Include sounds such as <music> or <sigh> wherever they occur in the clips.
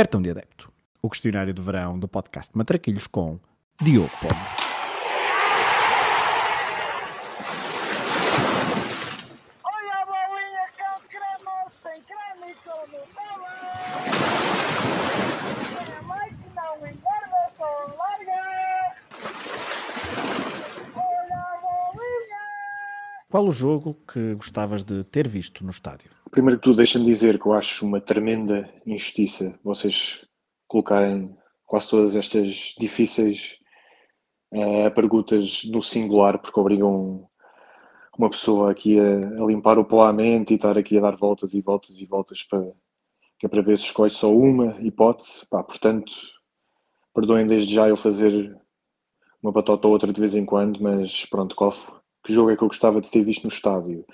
Cartão de Adepto, o questionário de verão do podcast Matraquilhos com Diogo bolinha. Qual o jogo que gostavas de ter visto no estádio? Primeiro que tudo, deixa-me dizer que eu acho uma tremenda injustiça vocês colocarem quase todas estas difíceis eh, perguntas no singular, porque obrigam uma pessoa aqui a, a limpar o pó à mente e estar aqui a dar voltas e voltas e voltas para, que é para ver se escolhe só uma hipótese. Pá, portanto, perdoem desde já eu fazer uma batota ou outra de vez em quando, mas pronto, qual, que jogo é que eu gostava de ter visto no estádio?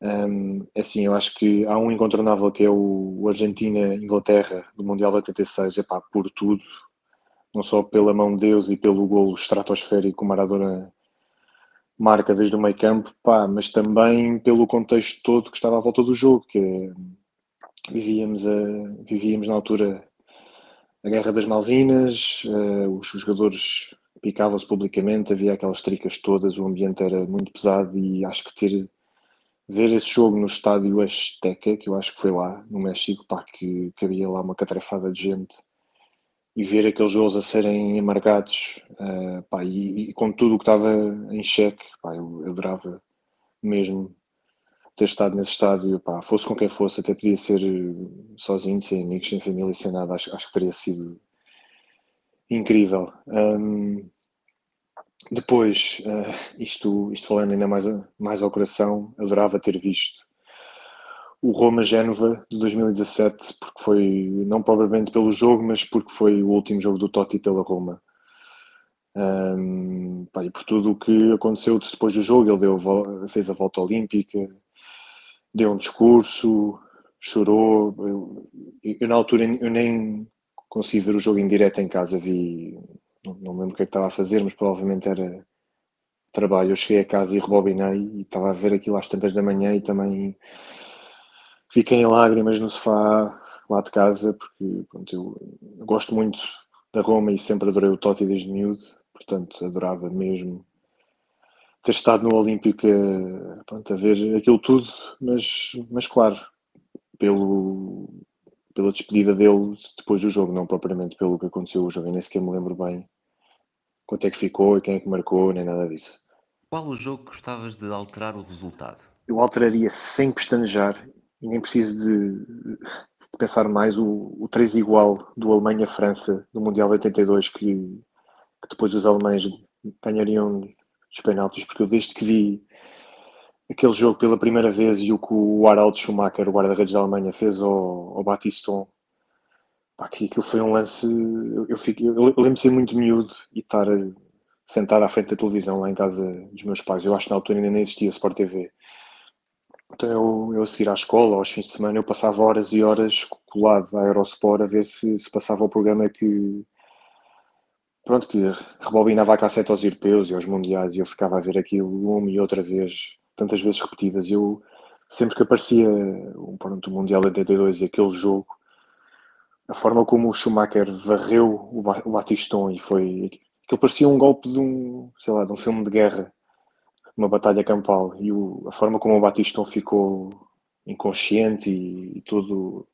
Um, assim, eu acho que há um incontornável que é o, Argentina-Inglaterra do Mundial de 86, é pá, por tudo, não só pela mão de Deus e pelo golo estratosférico que Maradona marca desde o meio campo, pá, mas também pelo contexto todo que estava à volta do jogo, que é, vivíamos, a, vivíamos na altura a Guerra das Malvinas, os, os jogadores picavam-se publicamente, havia aquelas tricas todas, o ambiente era muito pesado e acho que ter ver esse jogo no estádio Azteca, que eu acho que foi lá, no México, pá, que, que havia lá uma catrefada de gente, e ver aqueles gols a serem amargados, eh, pá, e, e com tudo o que estava em xeque, pá, eu, eu adorava mesmo ter estado nesse estádio, pá, fosse com quem fosse, até podia ser eh, sozinho, sem amigos, sem família, sem nada, acho, acho que teria sido incrível. Ahm, depois, eh, isto, isto falando ainda mais, mais ao coração, adorava ter visto o Roma-Génova de 2017, porque foi, não propriamente pelo jogo, mas porque foi o último jogo do Totti pela Roma. Ahm, pá, e por tudo o que aconteceu depois do jogo, ele deu, fez a volta olímpica, deu um discurso, chorou. Eu, eu, na altura eu nem consegui ver o jogo em direto em casa, vi, não, não lembro o que é que estava a fazer, mas provavelmente era trabalho. Eu cheguei a casa e rebobinei e estava a ver aquilo às tantas da manhã e também fiquei em lágrimas no sofá lá de casa, porque pronto, eu, gosto muito da Roma e sempre adorei o Totti desde miúdo, portanto adorava mesmo ter estado no Olímpico pronto, a ver aquilo tudo, mas, mas claro, pelo, pela despedida dele depois do jogo, não propriamente pelo que aconteceu o jogo, eu nem sequer me lembro bem quanto é que ficou e quem é que marcou, nem nada disso. Qual o jogo que gostavas de alterar o resultado? eu alteraria sem pestanejar e nem preciso de, de pensar mais o, o 3 igual do Alemanha-França do Mundial de 82 que, que depois os alemães ganhariam dos penaltis, porque eu desde que vi aquele jogo pela primeira vez e o que o Harald Schumacher, o guarda-redes da Alemanha, fez ao, ao Batiston, pá, que aquilo foi um lance. Eu, eu, eu lembro de ser muito miúdo e estar sentado à frente da televisão lá em casa dos meus pais. Eu acho que na altura ainda nem existia Sport TV. Então eu, eu a seguir à escola, aos fins de semana, eu passava horas e horas colado à Eurosport a ver se, se passava o programa que pronto, que rebobinava a cassete aos europeus e aos mundiais e eu ficava a ver aquilo uma e outra vez, tantas vezes repetidas. Eu sempre que aparecia pronto, o Mundial 82 e aquele jogo, a forma como o Schumacher varreu o, Ba- o Batiston e foi aquilo parecia um golpe de um, sei lá, de um filme de guerra uma batalha campal e o- a forma como o Batiston ficou inconsciente e, e todo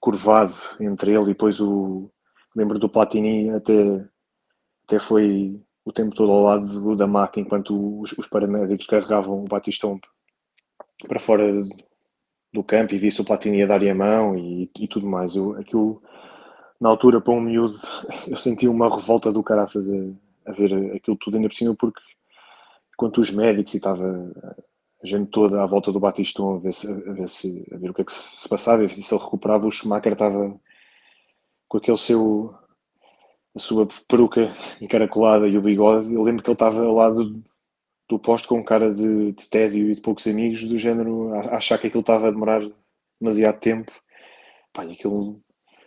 curvado entre ele e depois o lembro do Platini até, até foi o tempo todo ao lado do Damac enquanto os, os paramédicos carregavam o Batiston para fora do campo e visse o Platini a dar-lhe a mão e, e tudo mais. Eu, aquilo, na altura, para um miúdo, <laughs> eu senti uma revolta do caraças a, a ver aquilo tudo, ainda por cima, porque quanto os médicos e estava a gente toda à volta do Batistão a ver, se, a, ver se, a ver o que é que se passava e se ele recuperava, o Schumacher estava com aquele seu a sua peruca encaracolada e o bigode, eu lembro que ele estava ao lado do posto com cara de, de tédio e de poucos amigos, do género, a, a achar que aquilo estava a demorar demasiado tempo. Pá, e aquilo,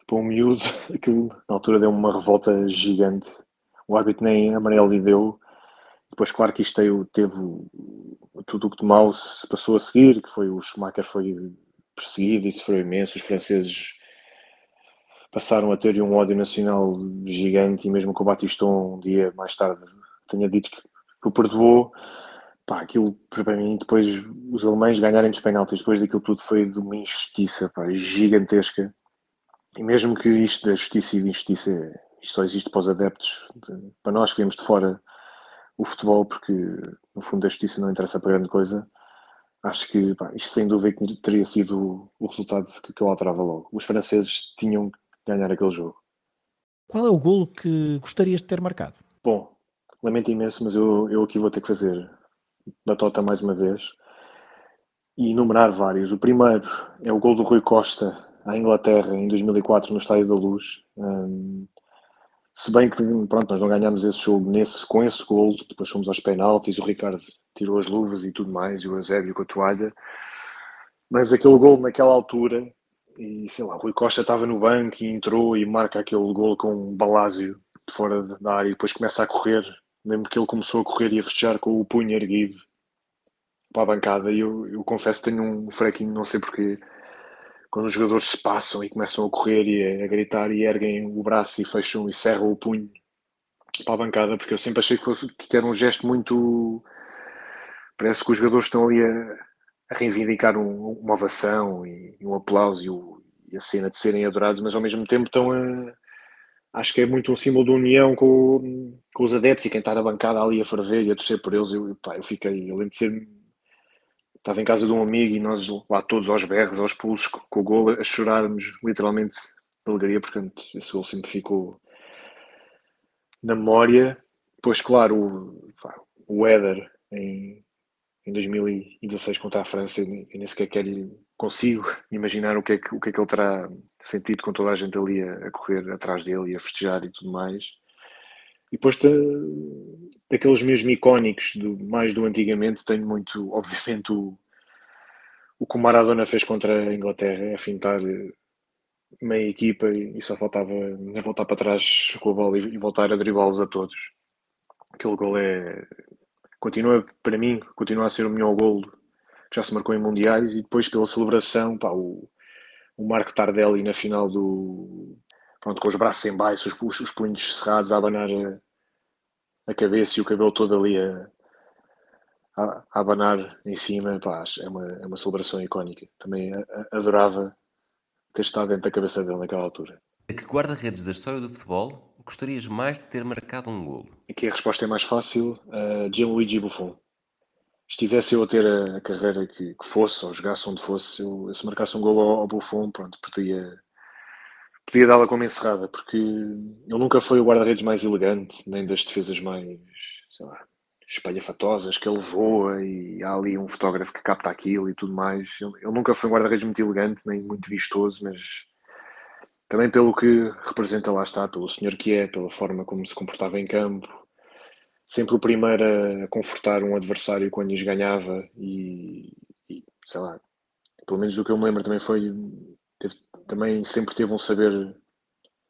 para um miúdo, <laughs> aquilo na altura deu uma revolta gigante. O árbitro nem amarelo lhe deu. Depois, claro que isto teve, tudo o que de mal se passou a seguir, que foi o Schumacher foi perseguido e sofreu imenso, os franceses passaram a ter um ódio nacional gigante e mesmo que o Batistão um dia mais tarde tenha dito que, o perdoou, pá, aquilo para mim, depois os alemães ganharem dos penaltis, depois daquilo tudo foi de uma injustiça pá, gigantesca. E mesmo que isto da justiça e da injustiça isto só existe para os adeptos, de, para nós que vemos de fora o futebol, porque no fundo a justiça não interessa para grande coisa. Acho que pá, isto sem dúvida teria sido o resultado que, que eu alterava logo. Os franceses tinham ganhar aquele jogo. Qual é o golo que gostarias de ter marcado? Bom, lamento imenso, mas eu, eu aqui vou ter que fazer batota mais uma vez e enumerar vários. O primeiro é o gol do Rui Costa à Inglaterra em 2004 no Estádio da Luz. Um, se bem que pronto, nós não ganhámos esse jogo nesse, com esse gol, depois fomos aos penaltis, o Ricardo tirou as luvas e tudo mais, e o Eusébio com a toalha. Mas aquele gol naquela altura, e sei lá, Rui Costa estava no banco e entrou e marca aquele gol com um balásio de fora da área e depois começa a correr Lembro que ele começou a correr e a festejar com o punho erguido para a bancada e eu, eu confesso que tenho um fraquinho, não sei porquê, quando os jogadores se passam e começam a correr e a, a gritar e erguem o braço e fecham e cerram o punho para a bancada, porque eu sempre achei que, fosse, que era um gesto muito. Parece que os jogadores estão ali a, a reivindicar um, uma ovação e, um aplauso e, o, e, a cena de serem adorados, mas ao mesmo tempo estão a, acho que é muito um símbolo de união com, com os adeptos e quem está na bancada ali a ferver e a torcer por eles. Eu, pá, eu fiquei, eu lembro de ser. Estava em casa de um amigo e nós lá todos aos berros, aos pulos, com o gol, a chorarmos literalmente de alegria, portanto, esse gol sempre ficou na memória. Depois, claro, o, pá, o Éder em, em 2016 contra a França, eu nem sequer quero consigo imaginar o que, é que, o que é que ele terá sentido com toda a gente ali a, a correr atrás dele e a festejar e tudo mais. E depois daqueles mesmo icónicos, do, mais do antigamente, tenho muito, <laughs> obviamente, o, o que o Maradona fez contra a Inglaterra, a fintar meia equipa e, e só faltava voltar para trás com a bola e, e voltar a driblá-los a todos. Aquele gol é. Continua, para mim, continua a ser o melhor golo que já se marcou em mundiais, e depois pela celebração, pá, o, o Marco Tardelli na final do. Pronto, com os braços em baixo, os, os punhos cerrados a abanar a, a, cabeça e o cabelo todo ali a, a, a abanar em cima, pá, é uma, é uma celebração icónica. Também adorava ter estado dentro da cabeça dele naquela altura. A que guarda-redes da história do futebol gostarias mais de ter marcado um golo? Aqui a resposta é mais fácil. Uh, Gianluigi Buffon estivesse eu a ter a, a carreira que, que, fosse, ou jogasse onde fosse, eu, se marcasse um gol ao, ao Buffon, pronto, podia, podia dá-la como encerrada, porque ele nunca foi o guarda-redes mais elegante, nem das defesas mais, sei lá, espalhafatosas, que ele voa e há ali um fotógrafo que capta aquilo e tudo mais. Ele, ele nunca foi um guarda-redes muito elegante, nem muito vistoso, mas também pelo que representa lá está, pelo senhor que é, pela forma como se comportava em campo, sempre o primeiro a confortar um adversário quando lhes ganhava e, e, sei lá, pelo menos do que eu me lembro também foi teve, também sempre teve um saber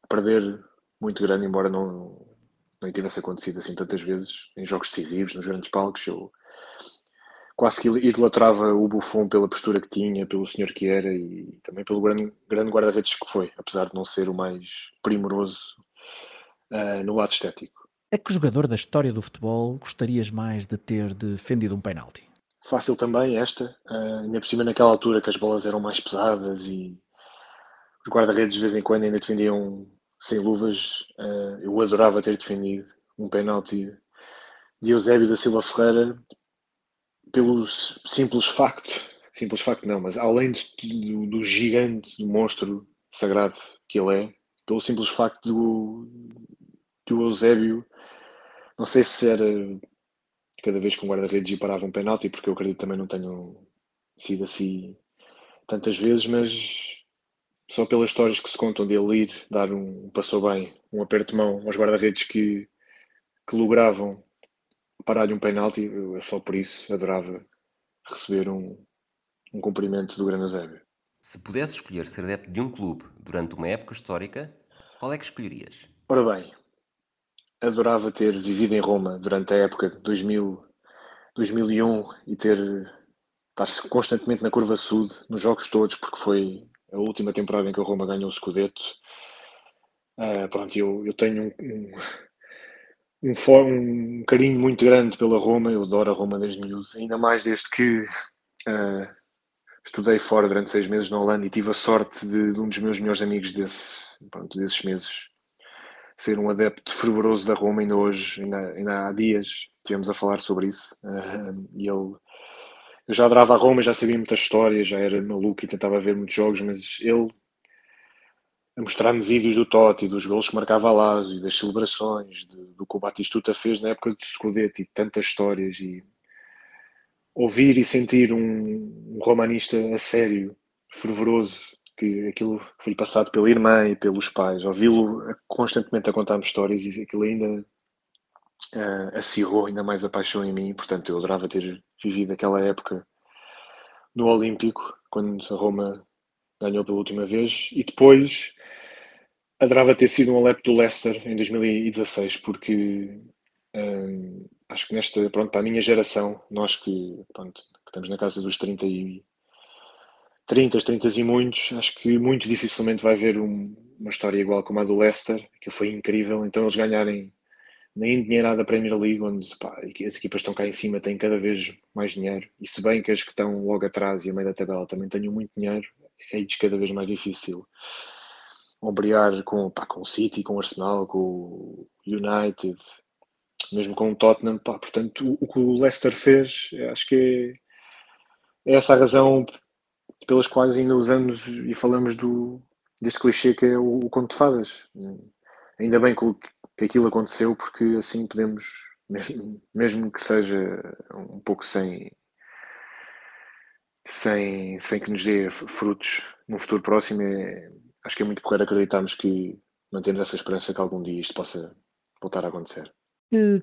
perder muito grande, embora não, não tivesse acontecido assim tantas vezes em jogos decisivos, nos grandes palcos. Eu quase que idolatrava o Buffon pela postura que tinha, pelo senhor que era e também pelo grande, grande guarda-redes que foi, apesar de não ser o mais primoroso uh, no lado estético. A que jogador da história do futebol gostarias mais de ter defendido um penalti? Fácil também esta, uh, ainda por cima naquela altura que as bolas eram mais pesadas e os guarda-redes de vez em quando ainda defendiam sem luvas. Uh, eu adorava ter defendido um penalti de Eusébio da Silva Ferreira pelo simples facto, simples facto não, mas além de, do, do gigante, do monstro sagrado que ele é, pelo simples facto do, do Eusébio não sei se era cada vez que um guarda-redes parava um penalti, porque eu acredito também não tenham sido assim tantas vezes, mas só pelas histórias que se contam dele ir, dar um passou bem, um aperto de mão aos guarda-redes que, que logravam parar-lhe um penalti, eu só por isso adorava receber um, um cumprimento do Grande Eusébio. Se pudesse escolher ser adepto de um clube durante uma época histórica, qual é que escolherias? Ora bem, adorava ter vivido em Roma durante a época de 2000, 2001 e ter estar constantemente na curva sul nos jogos todos, porque foi a última temporada em que a Roma ganhou o Scudetto. Uh, pronto, eu, eu tenho um, um, um, um, carinho muito grande pela Roma, eu adoro a Roma desde miúdo, ainda mais desde que uh, estudei fora durante seis meses na Holanda e tive a sorte de, de um dos meus melhores amigos desse, pronto, desses meses ser um adepto fervoroso da Roma, ainda hoje, ainda, ainda há dias, estivemos a falar sobre isso. Uh, e ele, eu já adorava a Roma, já sabia muita história, já era maluco e tentava ver muitos jogos, mas ele a mostrar-me vídeos do Totti, dos gols que marcava a Lazio, das celebrações, de, do que o Batistuta fez na época de Scudetto e tantas histórias e ouvir e sentir um, um romanista a sério, fervoroso, que aquilo foi passado pela irmã e pelos pais, ouvi-lo constantemente a contar-me histórias e aquilo ainda uh, acirrou ainda mais a paixão em mim. Portanto, eu adorava ter vivido aquela época no Olímpico, quando a Roma ganhou pela última vez, e depois adorava ter sido um adepto do Leicester em 2016, porque um, eh, acho que nesta, pronto, para a minha geração, nós que, pronto, que estamos na casa dos 30 e 30, 30 e muitos, acho que muito dificilmente vai haver um, uma história igual como a do Leicester, que foi incrível. Então eles ganharem na endinheirada Premier League, onde pá, as equipas estão cá em cima, têm cada vez mais dinheiro. E se bem que as que estão logo atrás e a meio da tabela também tenham muito dinheiro, é cada vez mais difícil ombrear com, pá, com o City, com o Arsenal, com o United, mesmo com o Tottenham. Pá, portanto, o, o que o Leicester fez, acho que é, é essa a razão pelas quais ainda usamos e falamos do, deste clichê que é o, o conto de fadas. Ainda bem que, que aquilo aconteceu, porque assim podemos, mesmo, mesmo que seja um pouco sem, sem, sem que nos dê frutos no futuro próximo, é, acho que é muito claro acreditarmos que mantemos essa esperança que algum dia isto possa voltar a acontecer.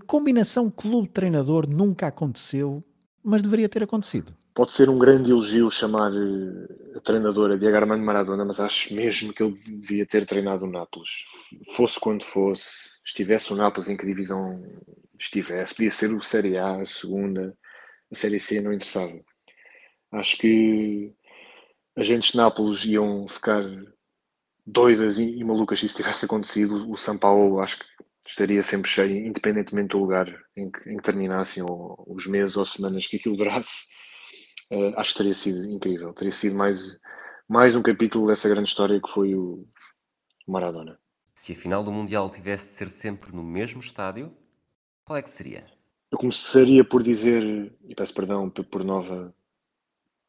combinação clube-treinador nunca aconteceu, mas deveria ter acontecido pode ser um grande elogio chamar eh, a treinadora Diego Armando Maradona, mas acho mesmo que ele devia ter treinado o Nápoles. Fosse quando fosse, estivesse o Nápoles em que divisão estivesse, podia ser o Série A, a segunda, a Série C, não interessava. Acho que agentes de Nápoles iam ficar doidas e, e malucas se isso tivesse acontecido. O São Paulo acho que estaria sempre cheio, independentemente do lugar em que, em que terminassem, ou os meses ou semanas que aquilo durasse uh, acho que teria sido incrível. Teria sido mais, mais um capítulo dessa grande história que foi o Maradona. Se a final do Mundial tivesse de ser sempre no mesmo estádio, qual é que seria? Eu começaria por dizer, e peço perdão por nova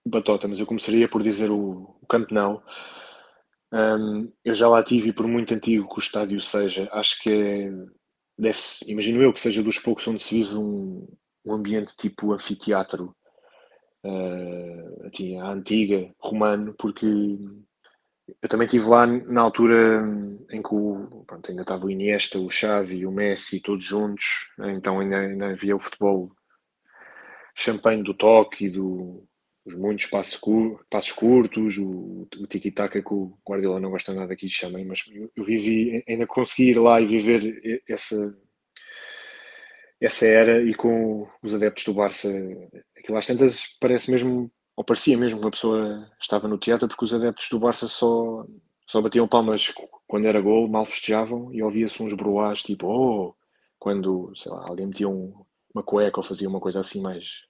batota, mas eu começaria por dizer o, o Nou. Um, eu já lá tive e por muito antigo que o estádio seja, acho que é, deve imagino eu que seja dos poucos onde se vive um, um ambiente tipo anfiteatro, uh, tinha a antiga, romano, porque eu também estive lá na altura em que o, pronto, ainda estava o Iniesta, o Xavi, o Messi, todos juntos, então ainda, ainda havia o futebol champanhe do toque e do, os muitos passos, passos curtos, o, o tiki-taka que o Guardiola não gosta nada aqui de chamem, mas eu, eu vivi, ainda consegui ir lá e viver essa, essa era e com os adeptos do Barça, aquilo às tantas parece mesmo, ou parecia mesmo que uma pessoa estava no teatro porque os adeptos do Barça só, só batiam palmas quando era gol, mal festejavam e ouvia-se uns broás tipo, oh, quando, sei lá, alguém metia um, uma cueca ou fazia uma coisa assim mais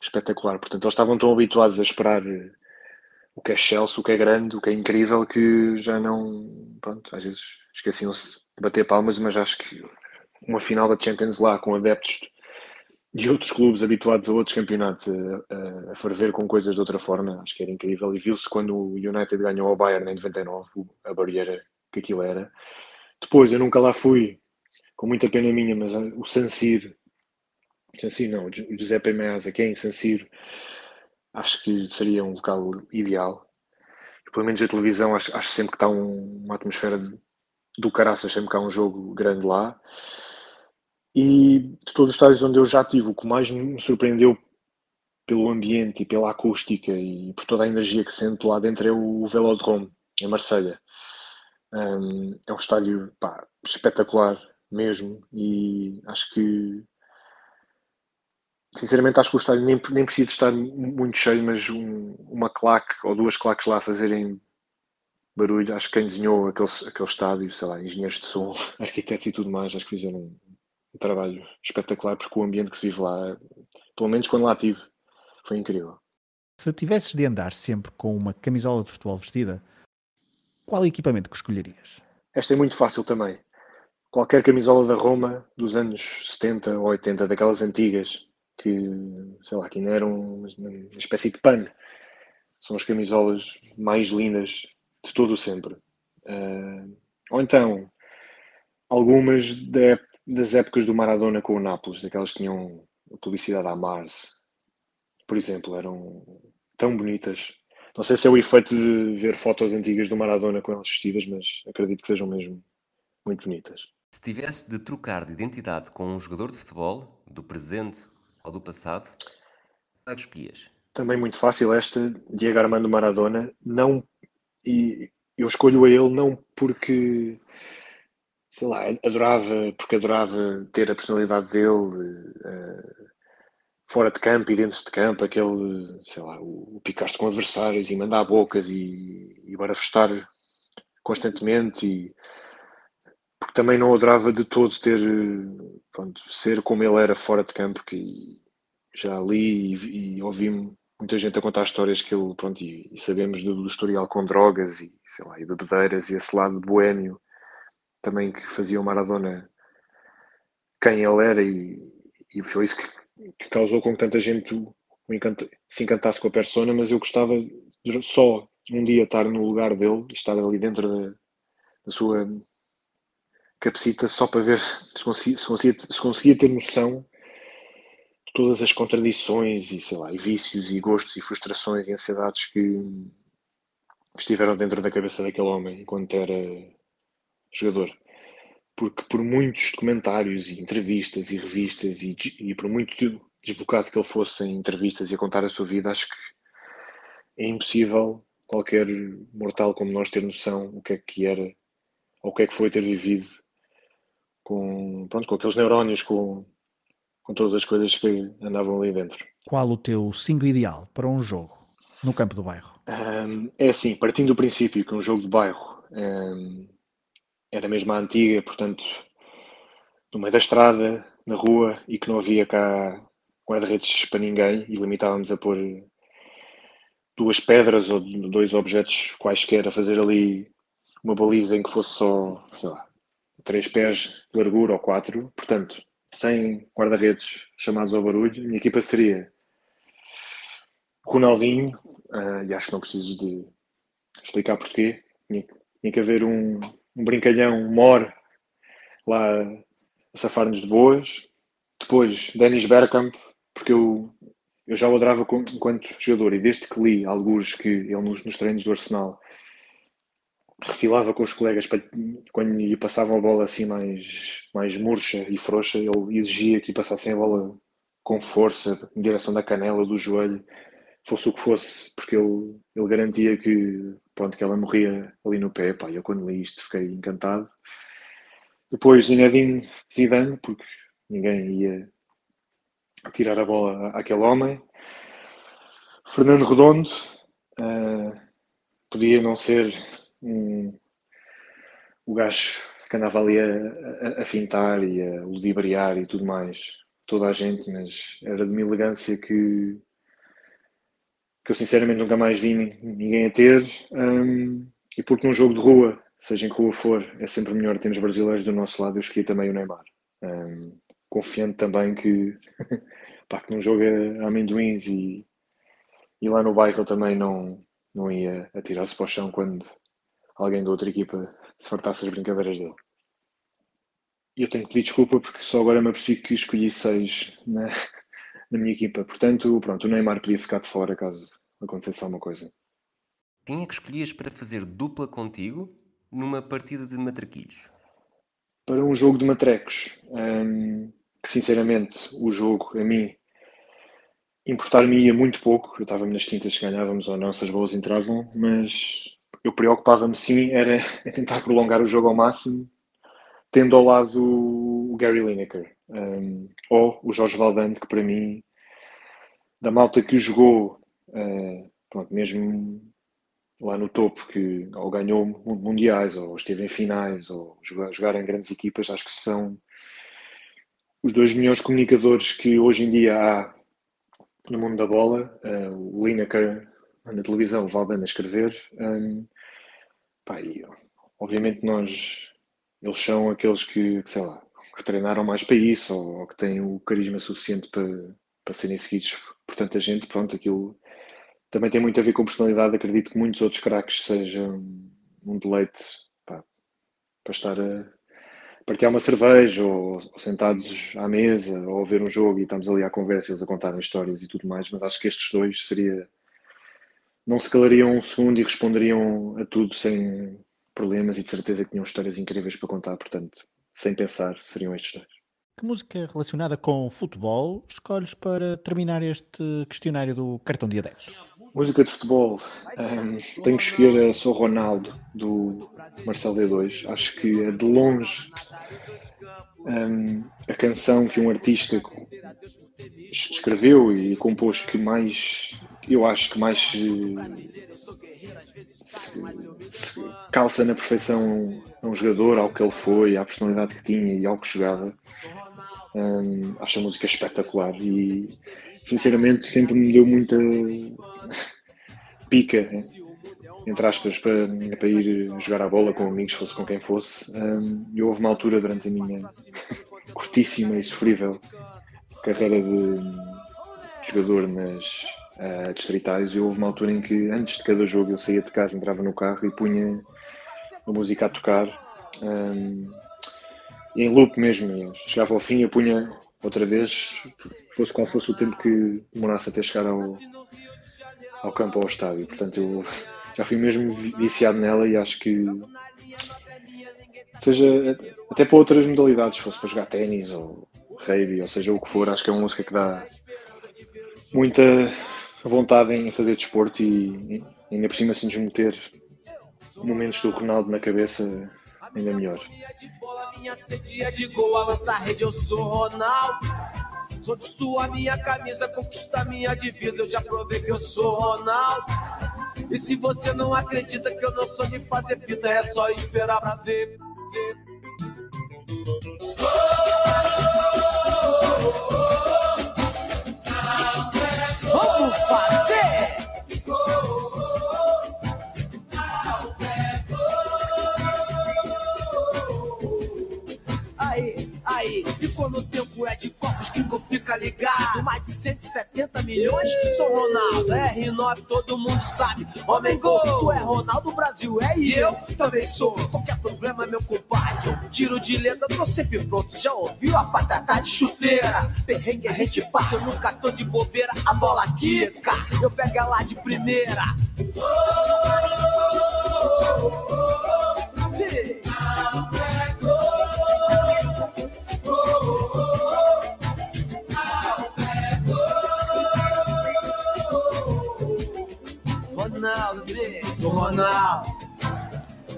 espetacular. Portanto, eles estavam tão habituados a esperar o que é Chelsea, o que é grande, o que é incrível, que já não, pronto, às vezes esqueciam-se de bater palmas, mas acho que uma final da Champions lá com adeptos de outros clubes habituados a outros campeonatos a, a, ferver com coisas de outra forma, acho que era incrível. E viu-se quando o United ganhou ao Bayern em 99, a barreira que aquilo era. Depois, eu nunca lá fui, com muita pena minha, mas o San Siro, San Siro não, o Giuseppe Meazza, que é em San Siro, acho que seria um local ideal. Pelo menos a televisão, acho, acho sempre que está um, uma atmosfera de, do caraças, sempre que há um jogo grande lá. E de todos os estádios onde eu já tive, o que mais me surpreendeu pelo ambiente e pela acústica e por toda a energia que sento lá dentro é o Velodrome, em Marselha. Um, é um estádio pá, espetacular mesmo e acho que sinceramente acho que o estádio nem, nem precisa estar muito cheio, mas um, uma claque ou duas claques lá a fazerem barulho. Acho que quem desenhou aquele, aquele estádio, sei lá, engenheiros de som, <laughs> arquitetos e tudo mais, acho que fizeram um, um trabalho espetacular porque o ambiente que se vive lá, pelo menos quando lá estive, foi incrível. Se tivesses de andar sempre com uma camisola de futebol vestida, qual equipamento que escolherias? Esta é muito fácil também. Qualquer camisola da Roma dos anos 70 ou 80, daquelas antigas, que, sei lá, que ainda eram uma espécie de pano. São as camisolas mais lindas de todo o sempre. Uh, ou então, algumas de, das épocas do Maradona com o Nápoles, daquelas que tinham a publicidade à Mars, por exemplo, eram tão bonitas. Não sei se é o efeito de ver fotos antigas do Maradona com elas vestidas, mas acredito que sejam mesmo muito bonitas. Se tivesse de trocar de identidade com um jogador de futebol, do presente ou do passado, é que escolhias? Também muito fácil esta, Diego Armando Maradona, não e eu escolho a ele não porque sei lá, adorava, porque adorava ter a personalidade dele uh, fora de campo e dentro de campo, aquele, sei lá, o, o picar-se com adversários e mandar bocas e, e barafestar constantemente e porque também não adorava de todo ter pronto, ser como ele era fora de campo que já li e, e ouvi muita gente a contar histórias que ele, pronto, e, e sabemos do, do, historial com drogas e, sei lá, e bebedeiras e esse lado boêmio também que fazia o Maradona quem ele era e, e foi isso que, que, causou com que tanta gente encanta, se encantasse com a persona, mas eu gostava só um dia estar no lugar dele, estar ali dentro da, da sua capacita só para ver se conseguia, se conseguia, se conseguia ter noção todas as contradições e sei lá, e vícios e gostos e frustrações e ansiedades que, que estiveram dentro da cabeça daquele homem enquanto era jogador. Porque por muitos documentários e entrevistas e revistas e, e por muito desbocado que ele fosse em entrevistas e a contar a sua vida, acho que é impossível qualquer mortal como nós ter noção o que é que era ou o que é que foi ter vivido com, pronto, com aqueles neurónios, com, com todas as coisas que andavam ali dentro. Qual o teu 5 ideal para um jogo no campo do bairro? Um, é assim, partindo do princípio que um jogo de bairro um, era mesmo a antiga, portanto, no meio da estrada, na rua, e que não havia cá guarda-redes para ninguém e limitávamos a pôr duas pedras ou dois objetos quaisquer a fazer ali uma baliza em que fosse só, sei lá, três pés de largura ou quatro, portanto, sem guarda-redes chamados ao barulho, minha equipa seria Ronaldinho, uh, e acho que não preciso de explicar porquê, tinha, tinha que haver um, um brincalhão, um mor lá a safar-nos de boas. Depois, Dennis Bergkamp, porque eu, eu já o adorava enquanto jogador e desde que li alguns que ele nos, nos treinos do Arsenal refilava com os colegas para, quando lhe passavam a bola assim mais, mais murcha e frouxa, ele exigia que passassem a bola com força, em direção da canela, do joelho, fosse o que fosse, porque ele, ele garantia que, pronto, que ela morria ali no pé. Pá, eu quando li isto fiquei encantado. Depois Zinedine Zidane, porque ninguém ia tirar a bola àquele homem. Fernando Redondo, uh, podia não ser um, o gajo que andava ali a, a, a, fintar e a ludibriar e tudo mais, toda a gente, mas era de uma elegância que, que eu sinceramente nunca mais vi ninguém a ter. Um, e porque num jogo de rua, seja em que rua for, é sempre melhor termos brasileiros do nosso lado, eu escolhi também o Neymar. Um, confiante também que, <laughs> pá, que não joga amendoins e, e lá no bairro também não, não ia atirar-se para o chão quando, alguém da outra equipa se fartasse as brincadeiras dele. E eu tenho que pedir desculpa porque só agora me apercebi que escolhi seis na, na minha equipa. Portanto, pronto, o Neymar podia ficar de fora caso acontecesse alguma coisa. Quem é que escolhias para fazer dupla contigo numa partida de matraquilhos? Para um jogo de matrecos, hum, que sinceramente o jogo a mim importar-me ia muito pouco. Eu estava nas tintas se ganhávamos ou não, se as bolas entravam, mas eu preocupava-me sim era em <laughs> tentar prolongar o jogo ao máximo, tendo ao lado o Gary Lineker um, ou o Jorge Valdante, que para mim, da malta que jogou, uh, pronto, mesmo lá no topo, que ou ganhou mundiais, ou esteve em finais, ou jogar, jogar em grandes equipas, acho que são os dois melhores comunicadores que hoje em dia há no mundo da bola. Uh, o Lineker na televisão, Valdana escrever. Um, pá, e, obviamente nós, eles são aqueles que, que, sei lá, que treinaram mais para isso, ou, ou que têm o carisma suficiente para, para serem seguidos por tanta gente, pronto, aquilo também tem muito a ver com personalidade. Acredito que muitos outros craques sejam um deleite pá, para estar a partilhar uma cerveja ou, ou, sentados à mesa ou a ver um jogo e estamos ali à conversa, eles a contar histórias e tudo mais. Mas acho que estes dois seria. Não se calariam um segundo e responderiam a tudo sem problemas e de certeza que tinham histórias incríveis para contar. Portanto, sem pensar, seriam estes dois. Que música relacionada com futebol escolhes para terminar este questionário do cartão de adeptos? Música de futebol. Um, tenho que escolher a Sou Ronaldo, do Marcelo D2. Acho que é de longe um, a canção que um artista escreveu e compôs que mais, eu acho que mais se calça na perfeição a um jogador, ao que ele foi, à personalidade que tinha e ao que jogava. Um, acho a música espetacular e sinceramente sempre me deu muita pica, entre aspas, para, para ir jogar a bola com amigos, fosse com quem fosse. Um, e houve uma altura durante a minha curtíssima e sofrível carreira de jogador nas uh, distritais, e houve uma altura em que antes de cada jogo eu saía de casa, entrava no carro e punha a música a tocar. Um, em loop mesmo. Chegava ao fim, eu punha outra vez, fosse qual fosse o tempo que demorasse até chegar ao, ao campo ou ao estádio. Portanto, eu <laughs> já fui mesmo viciado nela e acho que seja até para outras modalidades, fosse para jogar ténis ou rugby, ou seja o que for, acho que é uma música que dá muita vontade em fazer desporto e ainda por cima se nos meter momentos do Ronaldo na cabeça ainda melhor. A sou sua minha camisa, conquista minha divisa, eu já provei que eu sou Ronaldo. E se você não acredita que eu não sou de fazer fita, é só esperar pra ver. ver. E o tempo é de copos, que fica ligado. Mais de 170 milhões, sou Ronaldo. R9, todo mundo sabe. Homem gol, tu é Ronaldo, Brasil é e eu também sou. Qualquer problema, meu compadre, eu tiro de letra, tô sempre pronto. Já ouviu a patata de chuteira? Perrengue a gente passa, eu nunca tô de bobeira. A bola quica, eu pego ela de primeira. Oh, oh, oh, hey. Ronaldo,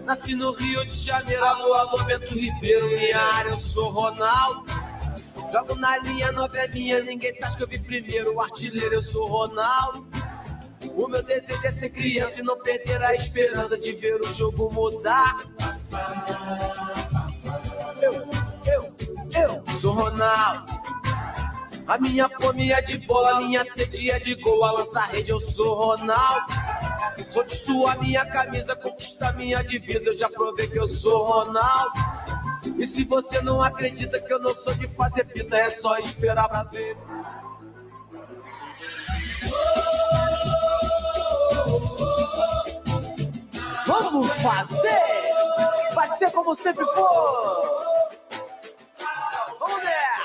Nasci no Rio de Janeiro, alô, alô, Bento Ribeiro, minha área, eu sou Ronaldo. Jogo na linha, nova é minha, ninguém tá que eu vi primeiro, o artilheiro, eu sou Ronaldo. O meu desejo é ser criança e não perder a esperança de ver o jogo mudar. Eu, eu, eu sou Ronaldo. A minha fome é de bola, minha sede é de gol. A lança rede, eu sou Ronaldo. De sua minha camisa, conquista minha divisa. Eu já provei que eu sou Ronaldo. E se você não acredita que eu não sou de fazer fita, é só esperar pra ver. Vamos fazer! Vai ser como sempre for! Vamos nessa!